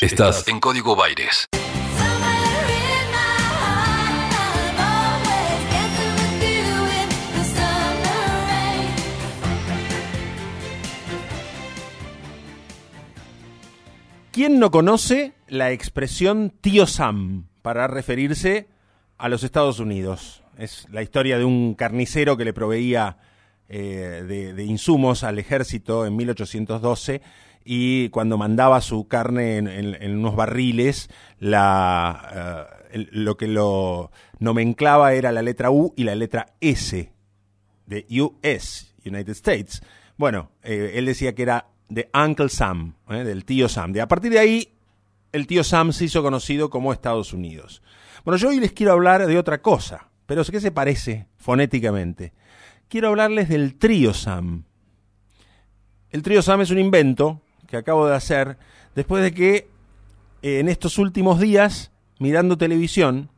Estás en Código Baires. ¿Quién no conoce la expresión tío Sam para referirse a los Estados Unidos? Es la historia de un carnicero que le proveía eh, de, insumos al ejército en 1812 y cuando mandaba su carne en, unos barriles, la, eh, lo que lo nomenclaba era la letra U y la letra S de US, United States. Bueno, eh, él decía que era de Uncle Sam, ¿eh? del tío Sam. De, a partir de ahí, el tío Sam se hizo conocido como Estados Unidos. Bueno, yo hoy les quiero hablar de otra cosa, pero ¿qué se parece fonéticamente? Quiero hablarles del trío Sam. El trío Sam es un invento que acabo de hacer después de que eh, en estos últimos días, mirando televisión,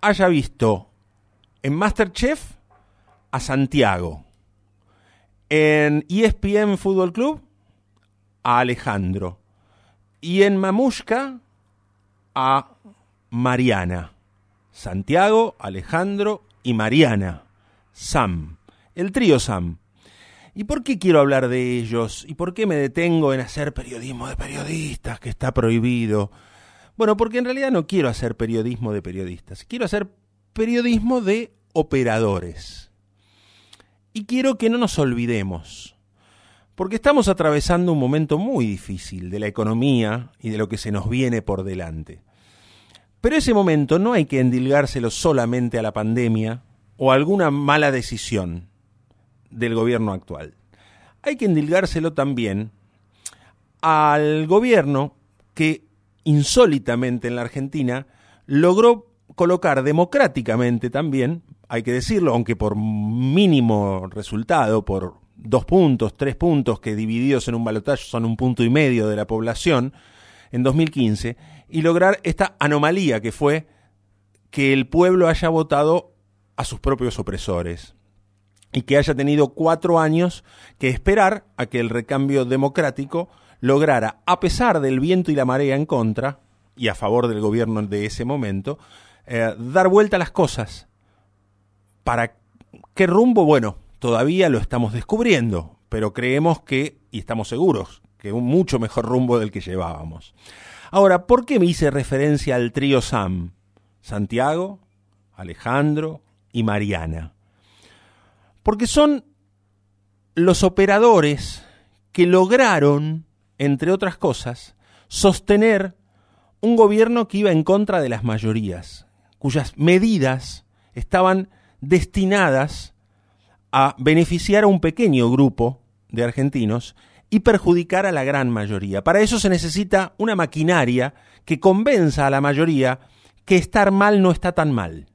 haya visto en Masterchef a Santiago en ESPN Fútbol Club, a Alejandro. Y en Mamushka, a Mariana. Santiago, Alejandro y Mariana. Sam. El trío Sam. ¿Y por qué quiero hablar de ellos? ¿Y por qué me detengo en hacer periodismo de periodistas, que está prohibido? Bueno, porque en realidad no quiero hacer periodismo de periodistas, quiero hacer periodismo de operadores. Y quiero que no nos olvidemos, porque estamos atravesando un momento muy difícil de la economía y de lo que se nos viene por delante. Pero ese momento no hay que endilgárselo solamente a la pandemia o a alguna mala decisión del gobierno actual. Hay que endilgárselo también al gobierno que insólitamente en la Argentina logró colocar democráticamente también hay que decirlo, aunque por mínimo resultado, por dos puntos, tres puntos que divididos en un balotaje son un punto y medio de la población en 2015, y lograr esta anomalía que fue que el pueblo haya votado a sus propios opresores y que haya tenido cuatro años que esperar a que el recambio democrático lograra, a pesar del viento y la marea en contra, y a favor del gobierno de ese momento, eh, dar vuelta a las cosas ¿Para qué rumbo? Bueno, todavía lo estamos descubriendo, pero creemos que, y estamos seguros, que un mucho mejor rumbo del que llevábamos. Ahora, ¿por qué me hice referencia al trío Sam? Santiago, Alejandro y Mariana. Porque son los operadores que lograron, entre otras cosas, sostener un gobierno que iba en contra de las mayorías, cuyas medidas estaban destinadas a beneficiar a un pequeño grupo de argentinos y perjudicar a la gran mayoría. Para eso se necesita una maquinaria que convenza a la mayoría que estar mal no está tan mal,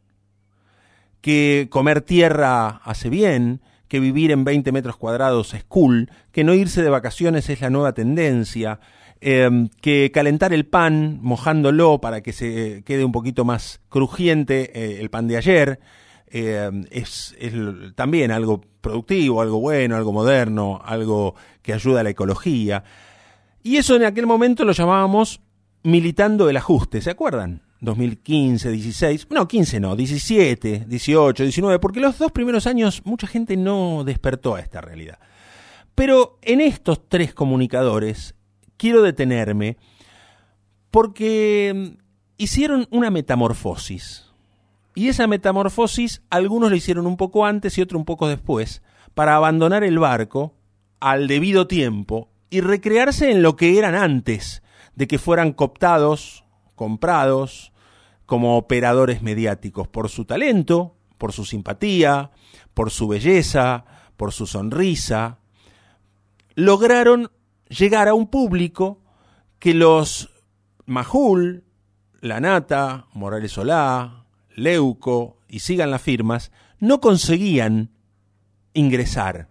que comer tierra hace bien, que vivir en 20 metros cuadrados es cool, que no irse de vacaciones es la nueva tendencia, em, que calentar el pan mojándolo para que se quede un poquito más crujiente eh, el pan de ayer, eh, es, también algo productivo, algo bueno, algo moderno, algo que ayuda a la ecología. Y eso en aquel momento lo llamábamos militando el ajuste, ¿se acuerdan? 2015, 16, no, 15 no, 17, 18, 19, porque los dos primeros años mucha gente no despertó a esta realidad. Pero en estos tres comunicadores quiero detenerme porque hicieron una metamorfosis y esa metamorfosis algunos lo hicieron un poco antes y otro un poco después, para abandonar el barco al debido tiempo y recrearse en lo que eran antes de que fueran cooptados, comprados, como operadores mediáticos, por su talento, por su simpatía, por su belleza, por su sonrisa, lograron llegar a un público que los Majul, Lanata, Morales Solá, Leuco y sigan las firmas, no conseguían ingresar,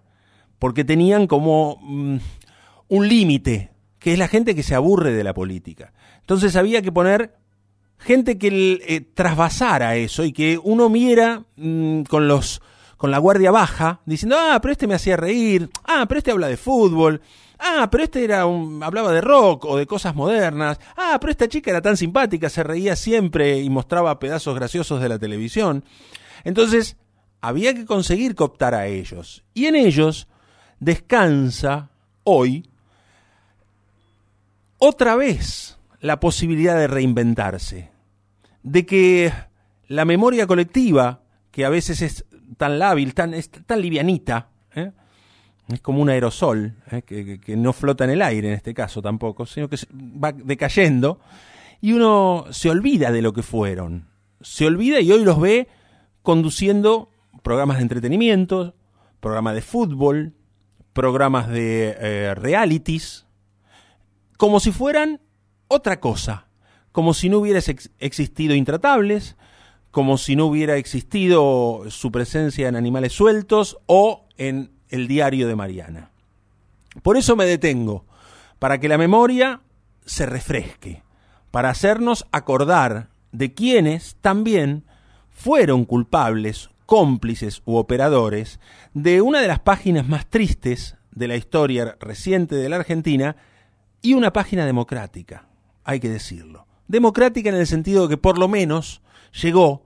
porque tenían como mm, un límite, que es la gente que se aburre de la política. Entonces había que poner gente que eh, trasvasara eso y que uno miera mm, con los con la guardia baja, diciendo, ah, pero este me hacía reír, ah, pero este habla de fútbol, Ah, pero este era un, hablaba de rock o de cosas modernas. Ah, pero esta chica era tan simpática, se reía siempre y mostraba pedazos graciosos de la televisión. Entonces, había que conseguir cooptar a ellos. Y en ellos descansa hoy otra vez la posibilidad de reinventarse, de que la memoria colectiva, que a veces es tan lábil, tan, tan livianita, ¿eh? es como un aerosol, ¿eh? que, no flota en el aire en este caso tampoco, sino que va decayendo, y uno se olvida de lo que fueron, se olvida y hoy los ve conduciendo programas de entretenimiento, programas de fútbol, programas de eh, realities, como si fueran otra cosa, como si no hubiera existido Intratables, como si no hubiera existido su presencia en Animales Sueltos o en el diario de Mariana. Por eso me detengo, para que la memoria se refresque, para hacernos acordar de quienes también fueron culpables, cómplices u operadores de una de las páginas más tristes de la historia reciente de la Argentina y una página democrática, hay que decirlo. Democrática en el sentido de que por lo menos llegó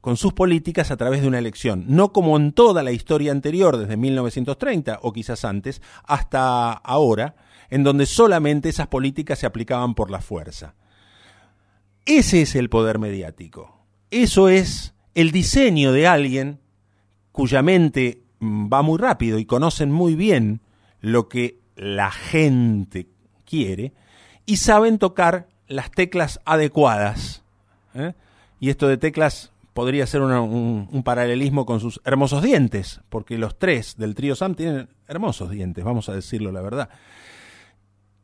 con sus políticas a través de una elección, no como en toda la historia anterior, desde 1930 o quizás antes, hasta ahora, en donde solamente esas políticas se aplicaban por la fuerza. Ese es el poder mediático. Eso es el diseño de alguien cuya mente mm, va muy rápido y conocen muy bien lo que la gente quiere y saben tocar las teclas adecuadas. ¿eh? Y esto de teclas podría ser un, paralelismo con sus hermosos dientes, porque los tres del trío Sam tienen hermosos dientes, vamos a decirlo la verdad.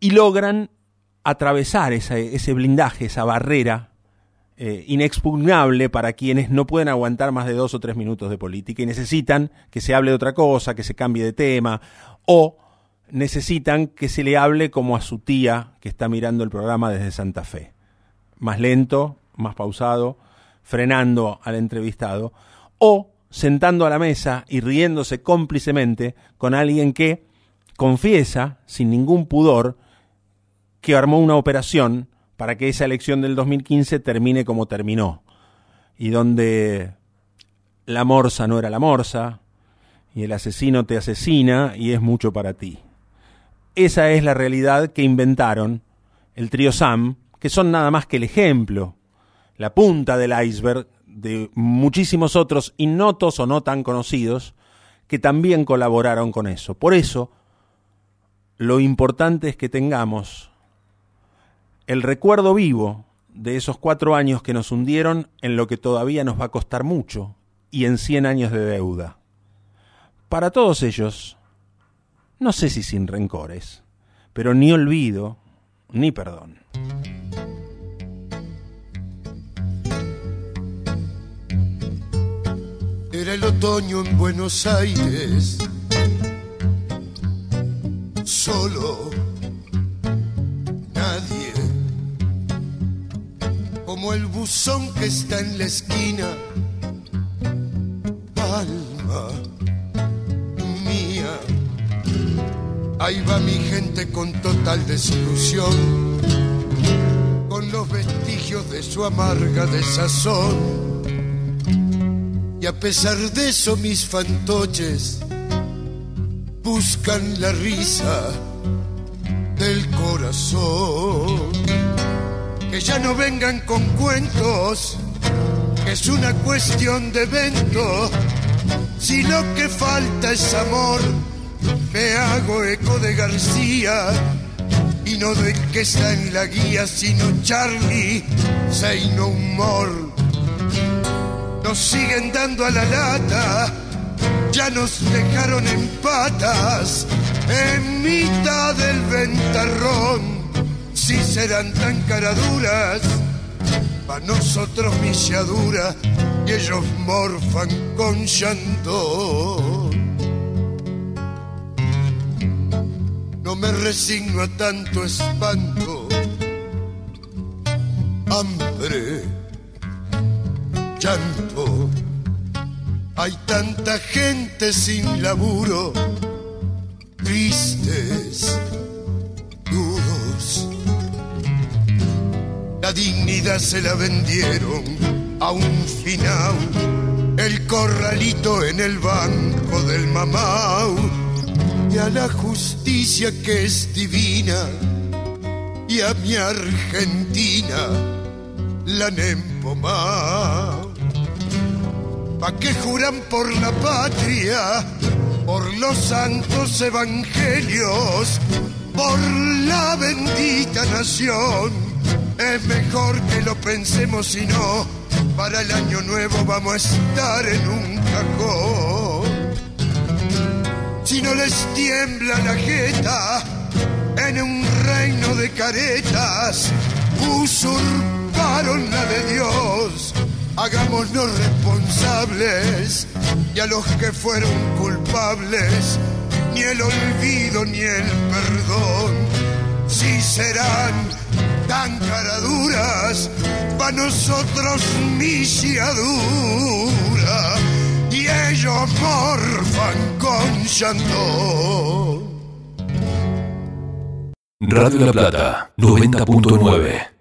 Y logran atravesar ese blindaje, esa barrera eh, inexpugnable para quienes no pueden aguantar más de dos o tres minutos de política y necesitan que se hable de otra cosa, que se cambie de tema, o necesitan que se le hable como a su tía que está mirando el programa desde Santa Fe. Más lento, más pausado, frenando al entrevistado, o sentando a la mesa y riéndose cómplicemente con alguien que confiesa, sin ningún pudor, que armó una operación para que esa elección del 2015 termine como terminó, y donde la morsa no era la morsa, y el asesino te asesina y es mucho para ti. Esa es la realidad que inventaron el trío Sam, que son nada más que el ejemplo, la punta del iceberg de muchísimos otros innotos o no tan conocidos que también colaboraron con eso. Por eso, lo importante es que tengamos el recuerdo vivo de esos cuatro años que nos hundieron en lo que todavía nos va a costar mucho y en cien años de deuda. Para todos ellos, no sé si sin rencores, pero ni olvido ni perdón. Era el otoño en Buenos Aires, solo nadie, como el buzón que está en la esquina, alma Ahí va mi gente con total desilusión, con los vestigios de su amarga desazón. Y a pesar de eso mis fantoches buscan la risa del corazón. Que ya no vengan con cuentos, es una cuestión de evento, si lo que falta es amor me hago eco de García y no de que está en la guía, sino Charlie, no Humor. Nos siguen dando a la lata, ya nos dejaron en patas, en mitad del ventarrón. Si serán tan caraduras, para nosotros misiadura y ellos morfan con llanto. No me resigno a tanto espanto. Hambre, llanto. Hay tanta gente sin laburo, tristes, duros. La dignidad se la vendieron a un final. El corralito en el banco del mamau y a la justicia que es divina y a mi Argentina la han empomado. ¿Pa' qué juran por la patria? Por los santos evangelios, por la bendita nación. Es mejor que lo pensemos si no, para el año nuevo vamos a estar en un cajón. Si no les tiembla la jeta en un reino de caretas, usurparon la de Dios. Hagámonos responsables y a los que fueron culpables, ni el olvido ni el perdón, si serán tan caraduras, para nosotros misiadura, y ellos morfan con Chandon. Radio La Plata, 90.9.